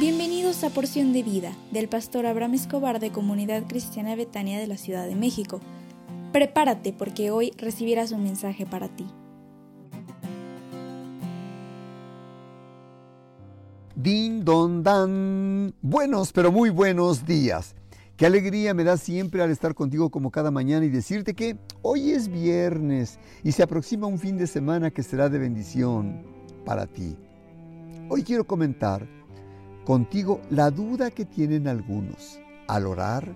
Bienvenidos a Porción de Vida del pastor Abraham Escobar de Comunidad Cristiana Betania de la Ciudad de México. Prepárate porque hoy recibirás un mensaje para ti. Din don dan. Buenos, pero muy buenos días. Qué alegría me da siempre al estar contigo como cada mañana y decirte que hoy es viernes y se aproxima un fin de semana que será de bendición para ti. Hoy quiero comentar contigo la duda que tienen algunos. Al orar,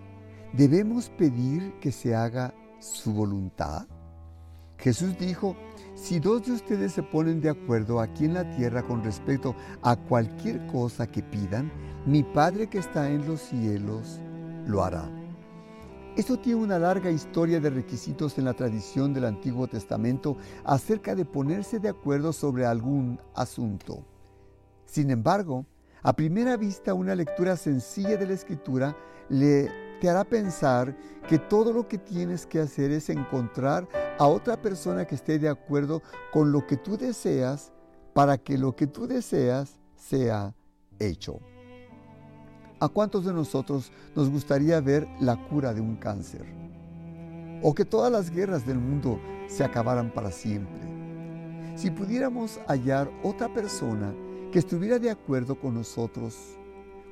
¿debemos pedir que se haga su voluntad? Jesús dijo, si dos de ustedes se ponen de acuerdo aquí en la tierra con respecto a cualquier cosa que pidan, mi Padre que está en los cielos lo hará. Esto tiene una larga historia de requisitos en la tradición del Antiguo Testamento acerca de ponerse de acuerdo sobre algún asunto. Sin embargo, a primera vista, una lectura sencilla de la escritura le te hará pensar que todo lo que tienes que hacer es encontrar a otra persona que esté de acuerdo con lo que tú deseas para que lo que tú deseas sea hecho. ¿A cuántos de nosotros nos gustaría ver la cura de un cáncer? O que todas las guerras del mundo se acabaran para siempre. Si pudiéramos hallar otra persona que estuviera de acuerdo con nosotros.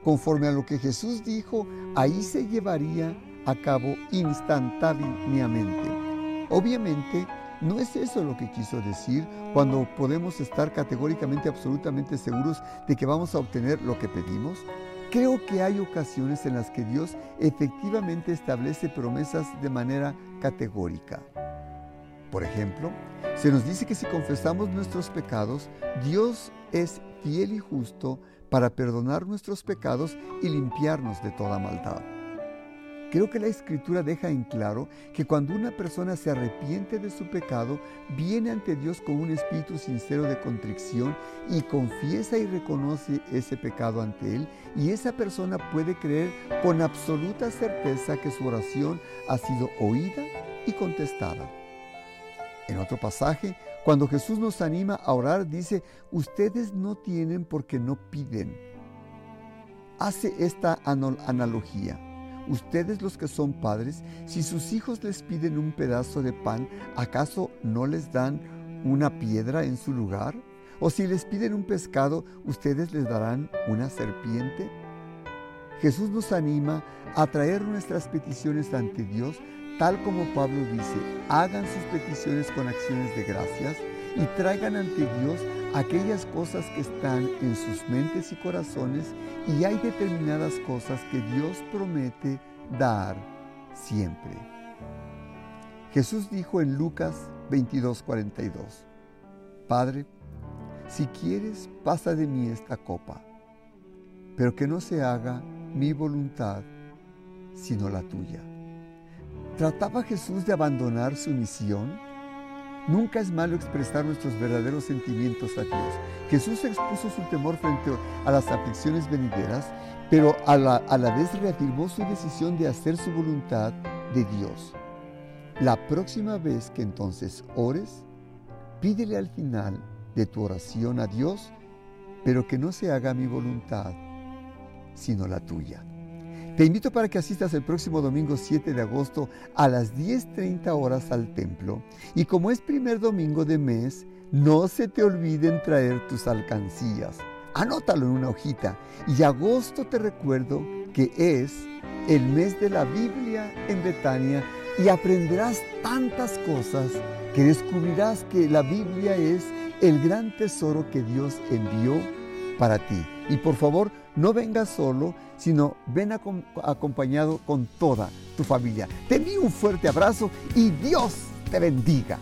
Conforme a lo que Jesús dijo, ahí se llevaría a cabo instantáneamente. Obviamente, no es eso lo que quiso decir cuando podemos estar categóricamente absolutamente seguros de que vamos a obtener lo que pedimos. Creo que hay ocasiones en las que Dios efectivamente establece promesas de manera categórica. Por ejemplo, se nos dice que si confesamos nuestros pecados, Dios es fiel y justo para perdonar nuestros pecados y limpiarnos de toda maldad. Creo que la escritura deja en claro que cuando una persona se arrepiente de su pecado, viene ante Dios con un espíritu sincero de contrición y confiesa y reconoce ese pecado ante Él, y esa persona puede creer con absoluta certeza que su oración ha sido oída y contestada. En otro pasaje, cuando Jesús nos anima a orar, dice, ustedes no tienen porque no piden. Hace esta analogía. Ustedes los que son padres, si sus hijos les piden un pedazo de pan, ¿acaso no les dan una piedra en su lugar? ¿O si les piden un pescado, ustedes les darán una serpiente? Jesús nos anima a traer nuestras peticiones ante Dios Tal como Pablo dice, hagan sus peticiones con acciones de gracias y traigan ante Dios aquellas cosas que están en sus mentes y corazones y hay determinadas cosas que Dios promete dar siempre. Jesús dijo en Lucas 22:42, Padre, si quieres, pasa de mí esta copa, pero que no se haga mi voluntad, sino la tuya. ¿Trataba Jesús de abandonar su misión? Nunca es malo expresar nuestros verdaderos sentimientos a Dios. Jesús expuso su temor frente a las aflicciones venideras, pero a la, a la vez reafirmó su decisión de hacer su voluntad de Dios. La próxima vez que entonces ores, pídele al final de tu oración a Dios, pero que no se haga mi voluntad, sino la tuya. Te invito para que asistas el próximo domingo 7 de agosto a las 10.30 horas al templo. Y como es primer domingo de mes, no se te olviden traer tus alcancías. Anótalo en una hojita. Y agosto te recuerdo que es el mes de la Biblia en Betania y aprenderás tantas cosas que descubrirás que la Biblia es el gran tesoro que Dios envió para ti. Y por favor, no vengas solo, sino ven acompañado con toda tu familia. Te envío un fuerte abrazo y Dios te bendiga.